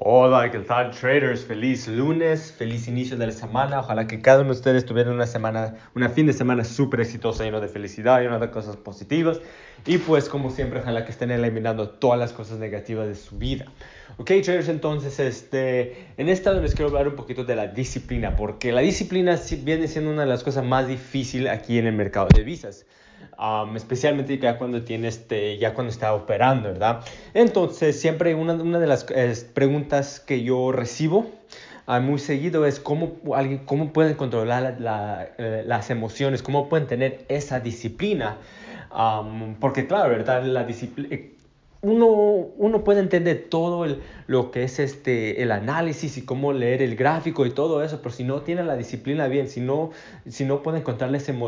Hola, ¿qué tal traders? Feliz lunes, feliz inicio de la semana. Ojalá que cada uno de ustedes tuviera una semana, una fin de semana súper exitosa, lleno de felicidad, lleno de cosas positivas. Y pues como siempre, ojalá que estén eliminando todas las cosas negativas de su vida. Ok, traders, entonces este, en esta les quiero hablar un poquito de la disciplina, porque la disciplina viene siendo una de las cosas más difíciles aquí en el mercado de visas especialmente ya cuando, tiene este, ya cuando está operando, ¿verdad? Entonces, siempre una, una de las preguntas que yo recibo uh, muy seguido es cómo, alguien, cómo pueden controlar la, eh, las emociones, cómo pueden tener esa disciplina. porque claro, ¿verdad? La disciplina uno, uno puede entender todo el, lo que es este, el análisis y cómo leer el gráfico y todo eso, pero si no tiene la disciplina bien, si no, si no pueden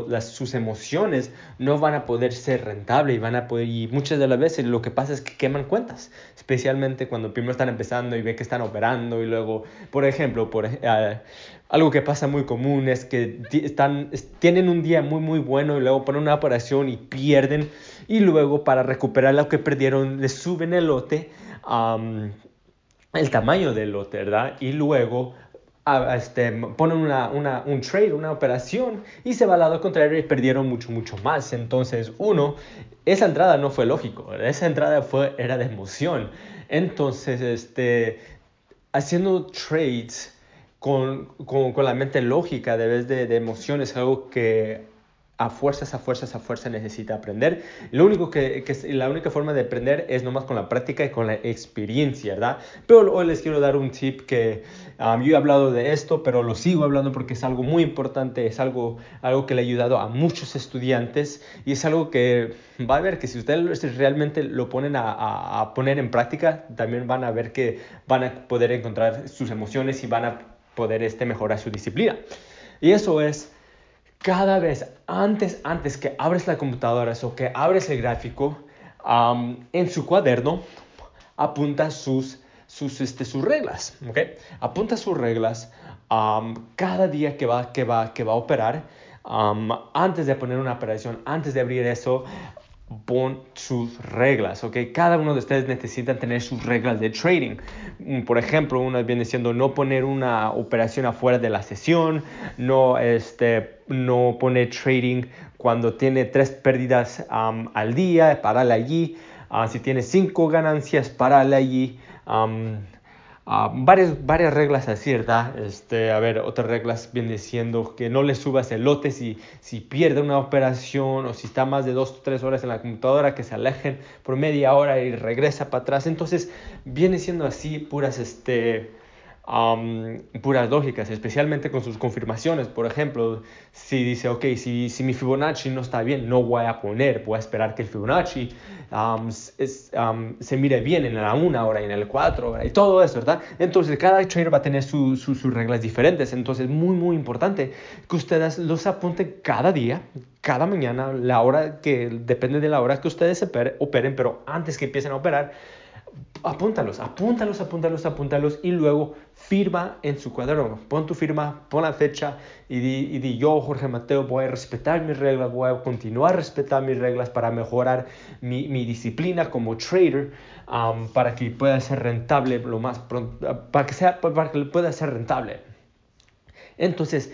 las, sus emociones, no van a poder ser rentable y van a poder, y muchas de las veces lo que pasa es que queman cuentas, especialmente cuando primero están empezando y ven que están operando y luego, por ejemplo, por, uh, algo que pasa muy común es que están, tienen un día muy muy bueno y luego ponen una operación y pierden y luego para recuperar lo que perdieron les suben el lote, el tamaño del lote, ¿verdad? Y luego este, ponen una, una, un trade, una operación y se va al lado contrario y perdieron mucho, mucho más. Entonces, uno, esa entrada no fue lógico, esa entrada fue, era de emoción. Entonces, este, haciendo trades con, con, con, la mente lógica, de vez de, de emociones, algo que a fuerzas, a fuerzas, a fuerzas necesita aprender. Lo único que, que, la única forma de aprender es nomás con la práctica y con la experiencia, ¿verdad? Pero hoy les quiero dar un tip que um, yo he hablado de esto, pero lo sigo hablando porque es algo muy importante, es algo, algo que le ha ayudado a muchos estudiantes y es algo que va a ver que si ustedes realmente lo ponen a, a, a poner en práctica, también van a ver que van a poder encontrar sus emociones y van a poder este, mejorar su disciplina. Y eso es cada vez antes, antes que abres la computadora o que abres el gráfico, en su cuaderno apunta sus, sus, este, sus reglas, ¿ok? Apunta sus reglas cada día que va, que va, que va a operar. antes de poner una operación, antes de abrir eso, pon sus reglas, ¿ok? Cada uno de ustedes necesita tener sus reglas de trading. Mm, por ejemplo, una viene siendo no poner una operación afuera de la sesión, no, este, no poner trading cuando tiene tres pérdidas al día, pararle allí. Ah, si tiene cinco ganancias, pararle allí. Ah, varias, varias reglas así, ¿verdad? Este, a ver, otras reglas viene siendo que no le subas el lote si, si pierde una operación o si está más de dos o tres horas en la computadora, que se alejen por media hora y regresa para atrás. Entonces, viene siendo así puras, este, puras lógicas, especialmente con sus confirmaciones. Por ejemplo, si dice, ok, si, si mi Fibonacci no está bien, no voy a poner, voy a esperar que el Fibonacci se mire bien en la 1 hora y en el 4 y todo eso, ¿verdad? Entonces, cada trader va a tener sus reglas diferentes. Entonces, muy, muy importante que ustedes los apunten cada día, cada mañana, la hora que depende de la hora que ustedes operen, pero antes que empiecen a operar, apúntalos, apúntalos, apúntalos, apúntalos y luego firma en su cuaderno. Pon tu firma, pon la fecha y di, y di, yo, Jorge Mateo, voy a respetar mis reglas, voy a continuar a respetar mis reglas para mejorar mi, mi disciplina como trader para que pueda ser rentable lo más pronto, para que, sea, para que pueda ser rentable. Entonces,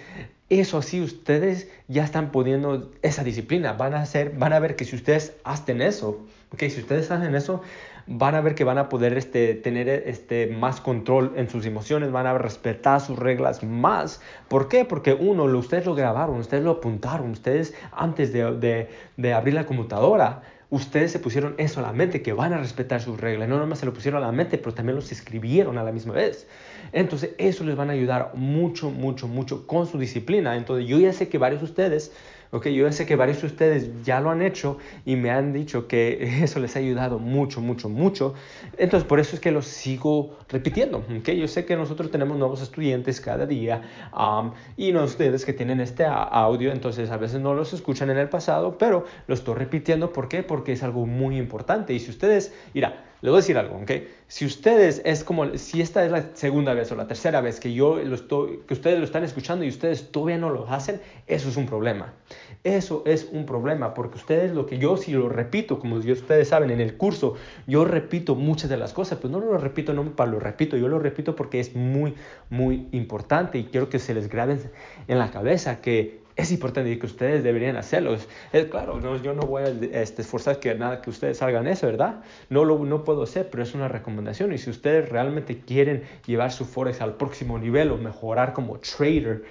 eso así ustedes ya están poniendo esa disciplina. Van a, hacer, van a ver que si ustedes hacen eso, okay, si ustedes hacen eso, van a ver que van a poder este, tener este, más control en sus emociones, van a respetar sus reglas más. ¿Por qué? Porque uno, ustedes lo grabaron, ustedes lo apuntaron, ustedes antes de, de, de abrir la computadora, ustedes se pusieron eso a la mente, que van a respetar sus reglas. No nomás se lo pusieron a la mente, pero también los escribieron a la misma vez. Entonces, eso les van a ayudar mucho, mucho, mucho con su disciplina. Entonces, yo ya sé que varios de ustedes Ok, yo sé que varios de ustedes ya lo han hecho y me han dicho que eso les ha ayudado mucho, mucho, mucho. Entonces, por eso es que lo sigo repitiendo. Ok, yo sé que nosotros tenemos nuevos estudiantes cada día um, y no ustedes que tienen este audio, entonces a veces no los escuchan en el pasado, pero lo estoy repitiendo. ¿Por qué? Porque es algo muy importante. Y si ustedes, mira, le voy a decir algo, ¿ok? Si ustedes es como, si esta es la segunda vez o la tercera vez que yo lo estoy, que ustedes lo están escuchando y ustedes todavía no lo hacen, eso es un problema. Eso es un problema porque ustedes lo que yo si lo repito, como ustedes saben en el curso, yo repito muchas de las cosas, pero no lo repito no para lo repito, yo lo repito porque es muy, muy importante y quiero que se les grabe en la cabeza que es importante que ustedes deberían hacerlo. Es, claro, no, yo no voy a este, esforzar que nada que ustedes hagan eso, ¿verdad? No lo no puedo hacer, pero es una recomendación. Y si ustedes realmente quieren llevar su Forex al próximo nivel o mejorar como trader,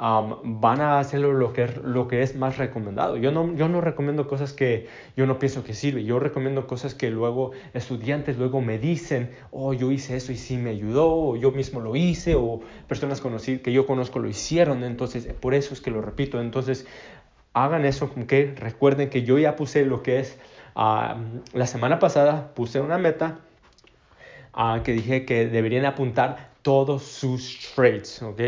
um, van a hacerlo lo que, lo que es más recomendado. Yo no, yo no recomiendo cosas que yo no pienso que sirve. Yo recomiendo cosas que luego estudiantes luego me dicen, oh, yo hice eso y sí me ayudó, o yo mismo lo hice, o personas que yo conozco lo hicieron. Entonces, por eso es que lo repito entonces, hagan eso que recuerden que yo ya puse lo que es, ah, la semana pasada puse una meta uh, que dije que deberían apuntar todos sus trades, ¿ok?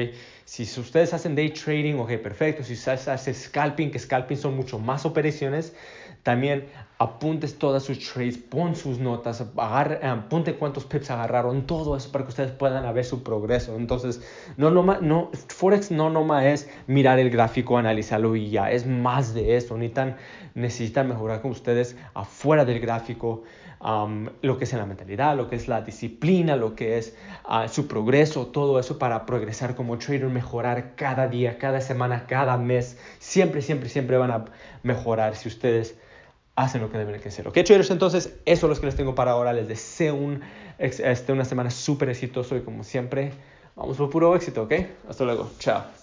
Si ustedes hacen day trading, ok, perfecto. Si ustedes hacen scalping, que scalping son mucho más operaciones, también apuntes todas sus trades, pon sus notas, agarre, eh, apunte cuántos pips agarraron, todo eso para que ustedes puedan ver su progreso. Entonces, no, no, no, Forex no nomás es mirar el gráfico, analizarlo y ya, es más de eso. Necesitan, necesitan mejorar con ustedes afuera del gráfico. lo que es la mentalidad, lo que es la disciplina, lo que es ah, su progreso, todo eso para progresar como trader, mejorar cada día, cada semana, cada mes. Siempre, siempre, siempre van a mejorar si ustedes hacen lo que deben hacer. ¿Ok, traders? Entonces, eso es lo que les tengo para ahora. Les deseo un, este, una semana súper exitosa y como siempre, vamos por puro éxito, ¿ok? Hasta luego. Chao.